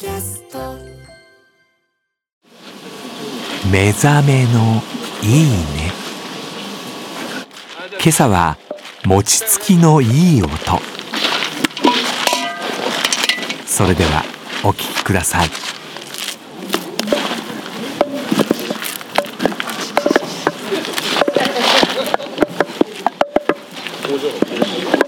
キャスト目覚めのいいね今朝は餅つきのいい音それではお聞きください工場の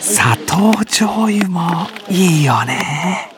砂糖醤油もいいよね